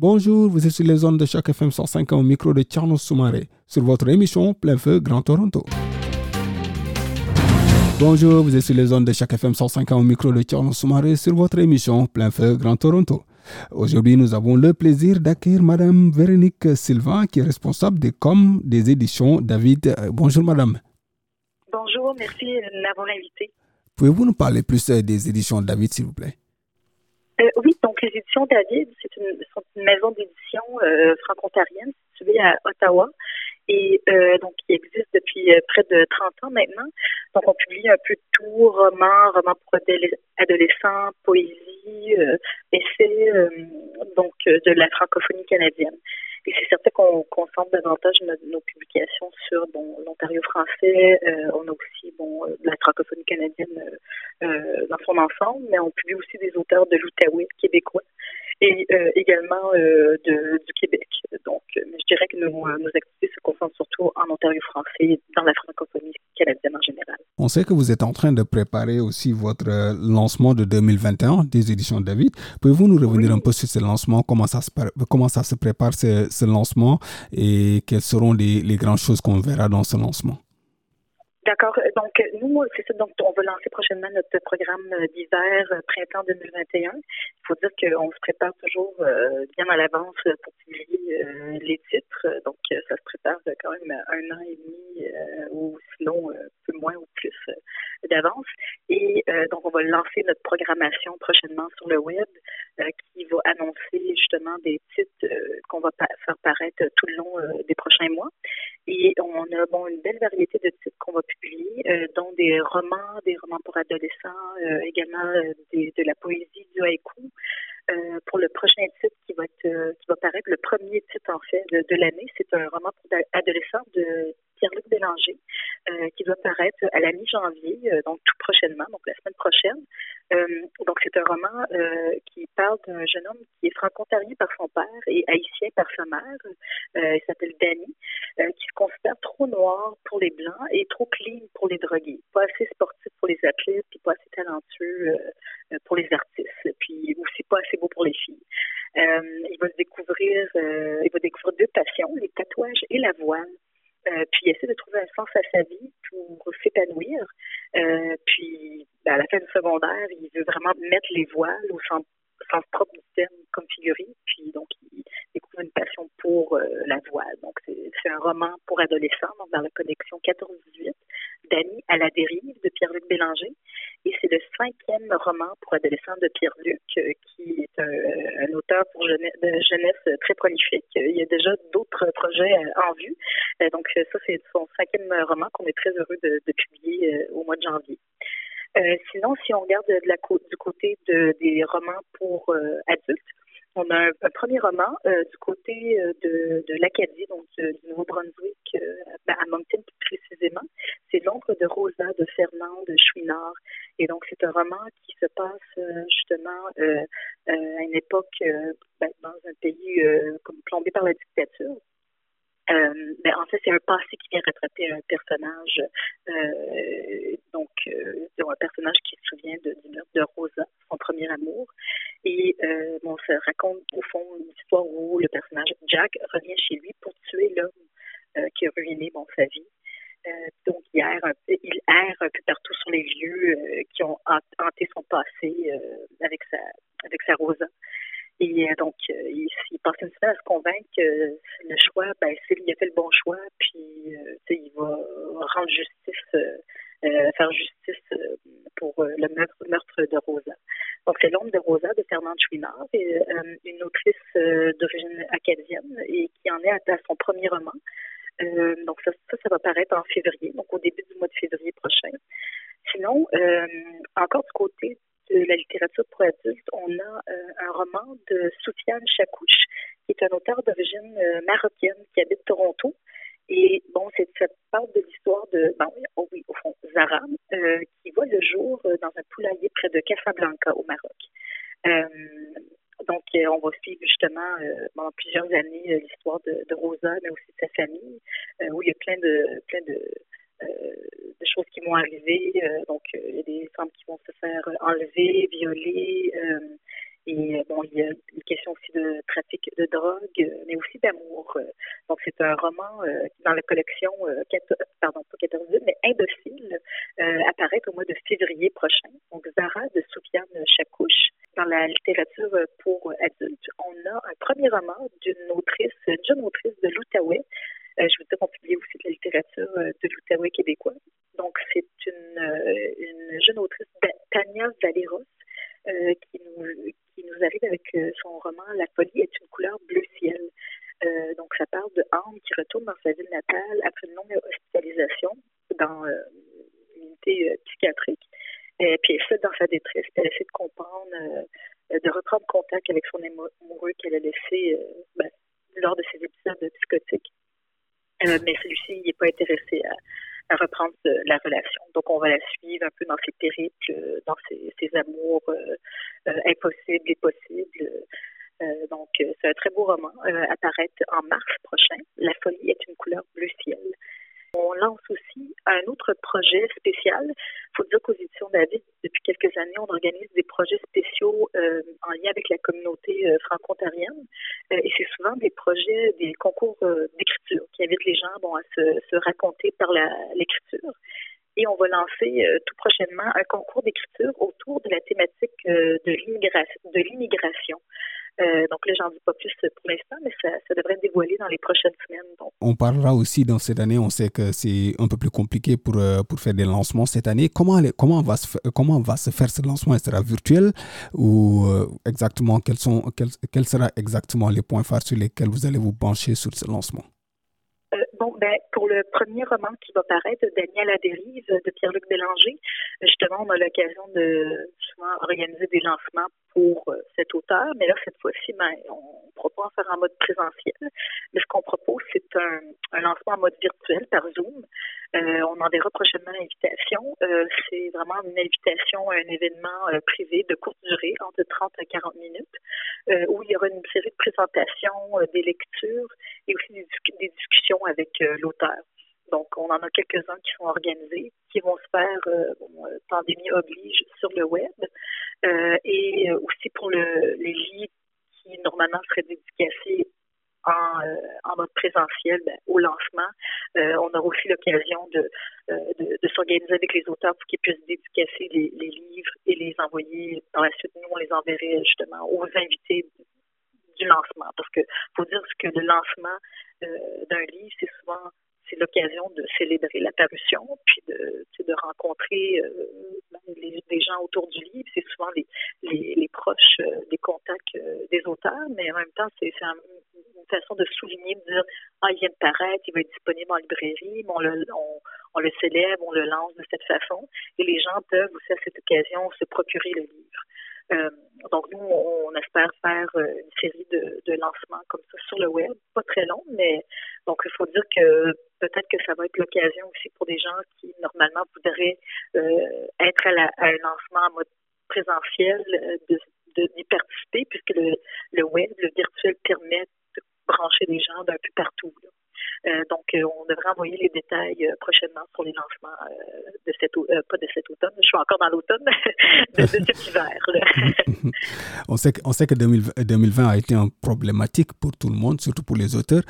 Bonjour, vous êtes sur les zones de Choc FM 105 au micro de Tierno Soumaré sur votre émission Plein Feu Grand Toronto. Bonjour, vous êtes sur les zones de Choc FM 105 au micro de Tierno Soumaré sur votre émission Plein Feu Grand Toronto. Aujourd'hui, nous avons le plaisir d'accueillir Madame Véronique Sylvain, qui est responsable des com des éditions David. Euh, bonjour Madame. Bonjour, merci de m'avoir invité. Pouvez-vous nous parler plus euh, des éditions David, s'il vous plaît? Euh, oui, donc les éditions David, c'est une, une maison d'édition franco-ontarienne située à Ottawa et donc qui existe depuis près de 30 ans maintenant. Donc on publie un peu tout, romans, romans pour adolescents, poésie, essais, donc de la francophonie canadienne. Et c'est certain qu'on concentre davantage nos, publications sur l'Ontario français. Euh, on a aussi bon, euh, la francophonie canadienne euh, dans son ensemble, mais on publie aussi des auteurs de l'Outaouais québécois et également de, du Québec. Donc, je dirais que nos, nos activités se concentrent surtout en Ontario français, dans la francophonie canadienne en général. On sait que vous êtes en train de préparer aussi votre lancement de 2021 des éditions David. Pouvez-vous nous revenir un peu sur ce lancement, comment ça se, comment ça se prépare ce, ce lancement? Et quelles seront les, les grandes choses qu'on verra dans ce lancement? D'accord. Donc, nous, c'est ça. Donc, on va lancer prochainement notre programme d'hiver printemps 2021. Il faut dire qu'on se prépare toujours euh, bien à l'avance pour publier euh, les titres. Donc, ça se prépare quand même un an et demi euh, ou sinon un peu moins ou plus d'avance. Et donc, on va lancer notre programmation prochainement sur le web qui va annoncer justement des titres qu'on va faire paraître tout le long des prochains mois. Et on a une belle variété de titres qu'on va euh, dont des romans, des romans pour adolescents, euh, également euh, de la poésie, du haïku. pour le prochain titre qui va être qui va paraître, le premier titre en fait de, l'année, c'est un roman pour adolescents de Pierre-Luc Bélanger, qui doit paraître à la mi-janvier, donc tout prochainement, donc la semaine prochaine. Donc c'est un roman qui parle d'un jeune homme qui est franco-ontarien par son père et haïtien par sa mère. il s'appelle Danny, qui se considère trop noir pour les blancs et trop clean pour les drogués, pas assez sportif pour les athlètes, puis pas assez talentueux euh, pour les artistes, puis aussi pas assez beau pour les filles. Euh, il va découvrir, euh, il va découvrir deux passions, les tatouages et la voile. Puis il essaie de trouver un sens à sa vie pour s'épanouir. puis ben, à la fin du secondaire, il veut vraiment mettre les voiles au sens, propre du terme comme figurine. Puis donc il découvre une passion pour la voile. Donc c'est un roman pour adolescents, donc dans la collection 14-18 d'Annie à la dérive de Pierre-Luc Bélanger. Et c'est le cinquième roman pour adolescents de Pierre-Luc, euh, qui est un, auteur pour jeunesse, de jeunesse très prolifique. Il y a déjà d'autres projets euh, en vue. Euh, donc ça, c'est son cinquième roman qu'on est très heureux de, publier au mois de janvier. sinon, si on regarde du côté de, des romans pour adultes, on a un, premier roman euh, du côté euh, de, l'Acadie, donc du Nouveau-Brunswick, euh, à Moncton précisément. C'est L'ombre de Rosa de Fernand de Chouinard. Et donc, c'est un roman qui se passe justement à une époque ben, dans un pays comme plombé par la dictature. Euh, ben, en fait, c'est un passé qui vient retrater un personnage, euh, donc un personnage qui se souvient de, du meurtre de Rosa, son premier amour. Et euh, bon, ça raconte au fond une histoire où le personnage Jack revient chez lui pour tuer l'homme euh, qui a ruiné bon, sa vie. Euh, donc, il erre, il erre un peu partout sur les lieux euh, qui ont hanté son passé avec sa avec sa Rosa. Et donc, il, il, passe une semaine à se convaincre que le choix, ben, il a fait le bon choix, puis il va rendre justice, faire justice pour le meurtre, de Rosa. Donc, c'est L'ombre de Rosa de Fernand Chouinard, euh, une autrice euh, d'origine acadienne et qui en est à, son premier roman. Euh, donc, ça, ça, va paraître en février, donc au début du mois de février prochain. Sinon, encore du côté de la littérature pour adultes, on a un roman de Soufiane Chakouche, qui est un auteur d'origine marocaine qui habite Toronto. Et bon, c'est ça parle de l'histoire de, ben, oh oui, au fond, Zara, qui voit le jour dans un poulailler près de Casablanca au Maroc. donc, on va suivre justement pendant plusieurs années l'histoire de, Rosa, mais aussi de sa famille, où il y a plein de plein de euh, des choses qui vont arriver. Euh, donc, euh, il y a des femmes qui vont se faire enlever, violer. et bon, il y a une question aussi de trafic de drogue, mais aussi d'amour. Donc, c'est un roman dans la collection, pardon, pas 14 mais Indocile, apparaît au mois de février prochain. Donc, Zara de Soufiane Chakouche. Dans la littérature pour adultes, on a un premier roman d'une autrice, une jeune autrice de l'Outaouais, euh, je veux dire, on publie aussi de la littérature euh, de l'Outaouais québécois. Donc, c'est une, euh, une, jeune autrice, Tania Valeros, qui, nous, qui nous arrive avec son roman La folie est une couleur bleu ciel. donc, ça parle de Anne qui retourne dans sa ville natale après une longue dans une unité psychiatrique. Et puis elle fait dans sa détresse, elle essaie de comprendre, de reprendre contact avec son amoureux qu'elle a laissé ben, lors de ses épisodes psychotiques. Euh, mais celui-ci n'est pas intéressé à, reprendre la relation. Donc, on va la suivre un peu dans ses périples, dans ses, amours euh, euh, impossibles et possibles. donc, c'est un très beau roman. apparaître en mars prochain. La folie est une couleur bleu ciel. On lance aussi un autre projet spécial. Il faut dire qu'aux éditions David, depuis quelques années, on organise des projets spéciaux euh, en lien avec la communauté euh, franco-ontarienne. Euh, et c'est souvent des projets, des concours d'écriture qui invitent les gens à se raconter par l'écriture. Et on va lancer tout prochainement un concours d'écriture autour de la thématique de l'immigration. Euh, donc là, j'en dis pas plus pour l'instant, mais ça, ça, devrait être dévoilé dans les prochaines semaines. On parlera aussi dans cette année, on sait que c'est un peu plus compliqué pour, euh, pour faire des lancements cette année. Comment, comment, va se, comment va se faire ce lancement? Il sera virtuel ou euh, exactement quels, sont, quels, quels seront exactement les points phares sur lesquels vous allez vous pencher sur ce lancement? Bon, ben, pour le premier roman qui va paraître, Daniel à dérive de Pierre-Luc Bélanger, justement, on a l'occasion de organiser des lancements pour euh, cet auteur, mais là, cette fois-ci, ben, on propose faire en mode présentiel. Mais ce qu'on propose, c'est un, lancement en mode virtuel par Zoom. Euh, on enverra prochainement l'invitation. Euh, c'est vraiment une invitation à un événement privé de courte durée, entre 30 à 40 minutes, où il y aura une série de présentations, des lectures et aussi des discussions avec l'auteur. Donc, on en a quelques-uns qui sont organisés, qui vont se faire, euh, euh, pandémie oblige, sur le web. Euh, et aussi pour le, les livres qui, normalement, seraient dédicacés en, en mode présentiel ben, au lancement. on aura aussi l'occasion de, de, s'organiser avec les auteurs pour qu'ils puissent dédicacer les, les, livres et les envoyer. Par la suite, nous, on les enverrait justement aux invités du lancement. Parce que faut dire que le lancement d'un livre, c'est souvent c'est l'occasion de célébrer la parution, puis de, de rencontrer euh, les, les, gens autour du livre. C'est souvent les, les, les proches, euh, des contacts euh, des auteurs, mais en même temps, c'est une façon de souligner, de dire Ah, il vient de paraître, il va être disponible en librairie, mais on le, on, on le célèbre, on le lance de cette façon, et les gens peuvent aussi à cette occasion se procurer le livre. Euh, donc nous, on, espère faire une série de, de, lancements comme ça sur le web, pas très long, mais donc il faut dire que peut-être que ça va être l'occasion aussi pour des gens qui normalement voudraient euh, être à, un lancement en mode présentiel euh, de d'y participer puisque le, le web, le virtuel permet de brancher des gens d'un peu partout. Euh, donc, euh, on devrait envoyer les détails euh, prochainement sur les lancements de cet pas de cet automne, je suis encore dans l'automne, de, cet hiver. on sait que, sait que 2020 a été un problématique pour tout le monde, surtout pour les auteurs.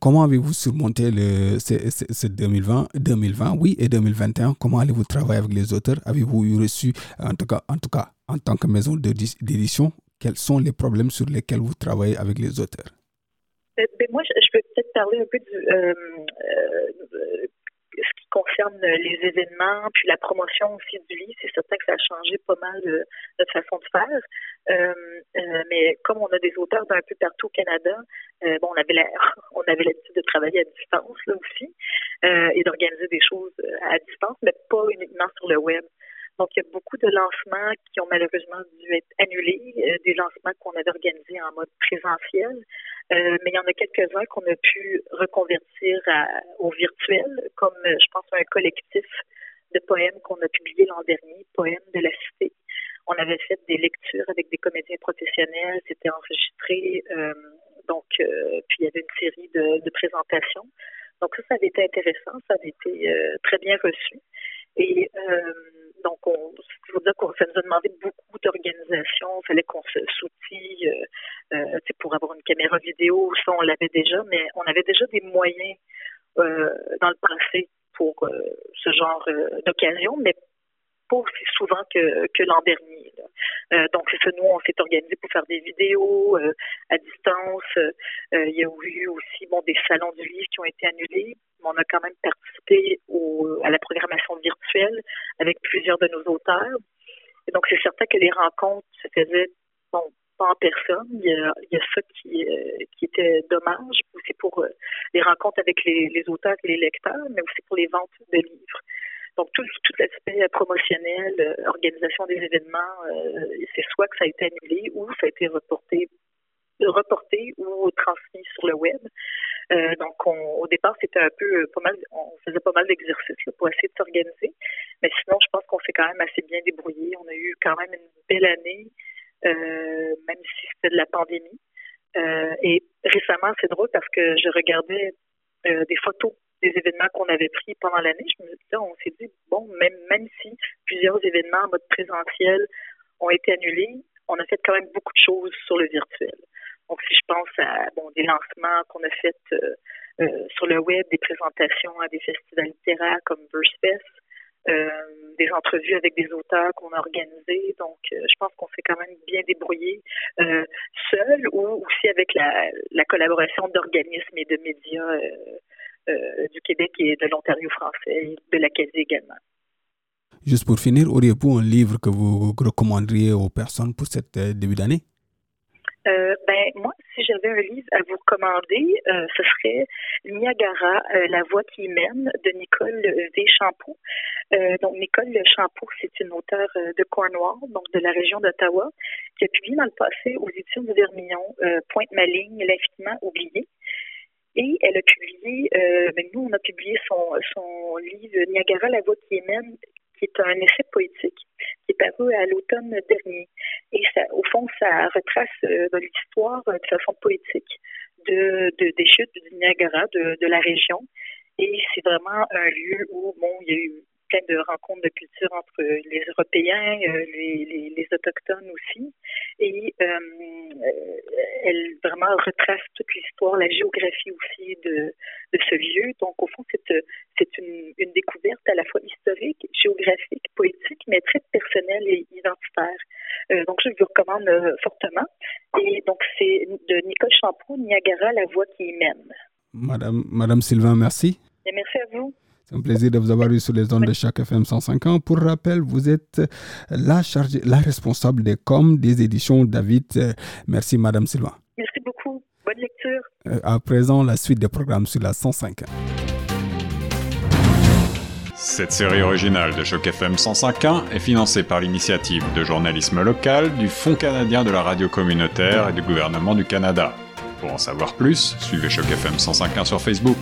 comment avez-vous surmonté le, ce, 2020, 2020, oui, et 2021 Comment allez-vous travailler avec les auteurs? Avez-vous reçu, en tout cas, en tout cas, en tant que maison d'édition, quels sont les problèmes sur lesquels vous travaillez avec les auteurs? Ben, moi, je, peux peut-être parler un peu du euh, euh, ce qui concerne les événements, puis la promotion aussi du livre. C'est certain que ça a changé pas mal euh, notre façon de faire. Euh, mais comme on a des auteurs d'un peu partout au Canada, bon, on avait on avait l'habitude de travailler à distance là aussi et d'organiser des choses à distance, mais pas uniquement sur le web. Donc, il y a beaucoup de lancements qui ont malheureusement dû être annulés, euh, des lancements qu'on avait organisés en mode présentiel, euh, mais il y en a quelques-uns qu'on a pu reconvertir au virtuel, comme je pense un collectif de poèmes qu'on a publié l'an dernier, Poèmes de la Cité. On avait fait des lectures avec des comédiens professionnels, c'était enregistré, donc puis il y avait une série de, de présentations. Donc ça, ça avait été intéressant, ça avait été euh, très bien reçu. Et euh, donc, on, ça nous a demandé beaucoup d'organisation. Il fallait qu'on se soutille euh, euh pour avoir une caméra vidéo. Ça, on l'avait déjà, mais on avait déjà des moyens dans le passé pour ce genre d'occasion, mais pas aussi souvent que, que l'an dernier. Euh, donc, c'est ça, nous, on s'est organisé pour faire des vidéos euh, à distance. Euh, il y a eu aussi bon, des salons du livre qui ont été annulés. Mais on a quand même participé au, à la programmation virtuelle avec plusieurs de nos auteurs. Et donc, c'est certain que les rencontres se faisaient bon, en personne. Il y a, ça qui, qui était dommage, aussi pour les rencontres avec les, auteurs et les lecteurs, mais aussi pour les ventes de livres. Donc, tout, l'aspect promotionnel, euh, organisation des événements, euh, c'est soit que ça a été annulé ou ça a été reporté reporté ou transmis sur le web. Euh, donc, au départ, c'était un peu pas mal, on faisait pas mal d'exercices pour essayer de s'organiser. Mais sinon, je pense qu'on s'est quand même assez bien débrouillé. On a eu quand même une belle année, euh, même si c'était de la pandémie. Euh, et récemment, c'est drôle parce que je regardais des photos des événements qu'on avait pris pendant l'année, je me disais, on s'est dit, bon, même, même si plusieurs événements en mode présentiel ont été annulés, on a fait quand même beaucoup de choses sur le virtuel. Donc, si je pense à bon, des lancements qu'on a euh, euh, sur le web, des présentations à des festivals littéraires comme Burstfest, euh, des entrevues avec des auteurs qu'on a organisées. Donc, je pense qu'on s'est quand même bien débrouillé seul ou aussi avec la, la collaboration d'organismes et de médias euh, du Québec et de l'Ontario français, de l'Acadie également. Juste pour finir, auriez-vous un livre que vous recommanderiez aux personnes pour cette euh, début d'année? Euh, ben moi, si j'avais un livre à vous recommander, ce serait Niagara, La voix qui mène de Nicole V. Champoux. donc Nicole Champoux, c'est une auteure de Cornwall, donc de la région d'Ottawa, qui a publié dans le passé aux éditions du Vermillon Pointe ma ligne, l'infiniment oublié. Et elle a publié, euh, ben, nous, on a publié son, son livre Niagara, la voix qui émène, qui est un essai poétique, qui est paru à l'automne dernier. Et ça, au fond, ça retrace euh, l'histoire de façon poétique de, de, des chutes du Niagara, de, de la région. Et c'est vraiment un lieu où, bon, il y a eu plein de rencontres de culture entre les Européens, euh, les, les, Autochtones aussi. Et euh, euh, elle vraiment retrace toute l'histoire, la géographie aussi de, de ce lieu. Donc, au fond, c'est, c'est une, une découverte à la fois historique, géographique, poétique, mais très personnelle et identitaire. donc, je vous recommande fortement. Et donc, c'est de Nicole Champoux, Niagara, la voix qui y mène. Madame, Madame Sylvain, merci. Et merci à vous. C'est un plaisir de vous avoir eu sur les ondes de chaque FM 150. Pour rappel, vous êtes la chargée, la responsable des coms des éditions David. Merci, Madame Sylvain. Merci beaucoup. Bonne lecture. Euh, à présent, la suite des programmes sur la 105. Cette série originale de Choc FM 105.1 est financée par l'initiative de journalisme local du Fonds canadien de la radio communautaire et du gouvernement du Canada. Pour en savoir plus, suivez Choc FM 105.1 sur Facebook.